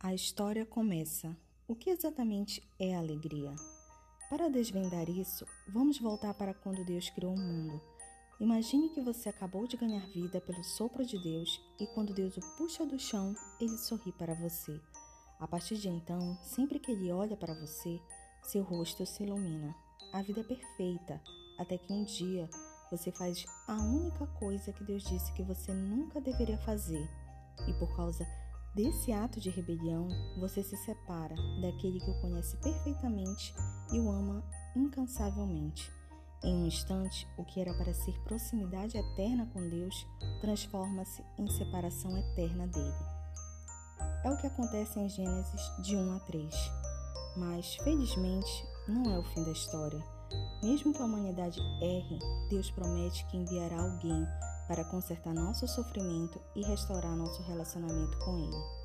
A história começa. O que exatamente é alegria? Para desvendar isso, vamos voltar para quando Deus criou o mundo. Imagine que você acabou de ganhar vida pelo sopro de Deus e quando Deus o puxa do chão, ele sorri para você. A partir de então, sempre que ele olha para você, seu rosto se ilumina. A vida é perfeita, até que um dia você faz a única coisa que Deus disse que você nunca deveria fazer. E por causa Desse ato de rebelião, você se separa daquele que o conhece perfeitamente e o ama incansavelmente. Em um instante, o que era para ser proximidade eterna com Deus transforma-se em separação eterna dele. É o que acontece em Gênesis de 1 a 3. Mas, felizmente, não é o fim da história. Mesmo que a humanidade erre, Deus promete que enviará alguém para consertar nosso sofrimento e restaurar nosso relacionamento com Ele.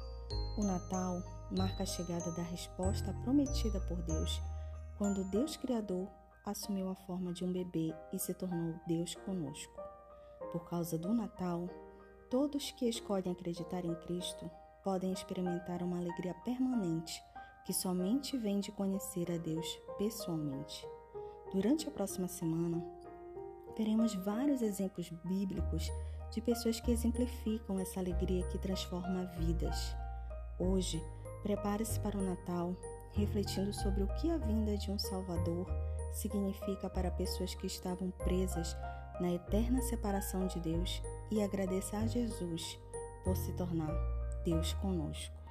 O Natal marca a chegada da resposta prometida por Deus, quando Deus Criador assumiu a forma de um bebê e se tornou Deus conosco. Por causa do Natal, todos que escolhem acreditar em Cristo podem experimentar uma alegria permanente que somente vem de conhecer a Deus pessoalmente. Durante a próxima semana, teremos vários exemplos bíblicos de pessoas que exemplificam essa alegria que transforma vidas. Hoje, prepare-se para o Natal, refletindo sobre o que a vinda de um Salvador significa para pessoas que estavam presas na eterna separação de Deus e agradeça a Jesus por se tornar Deus conosco.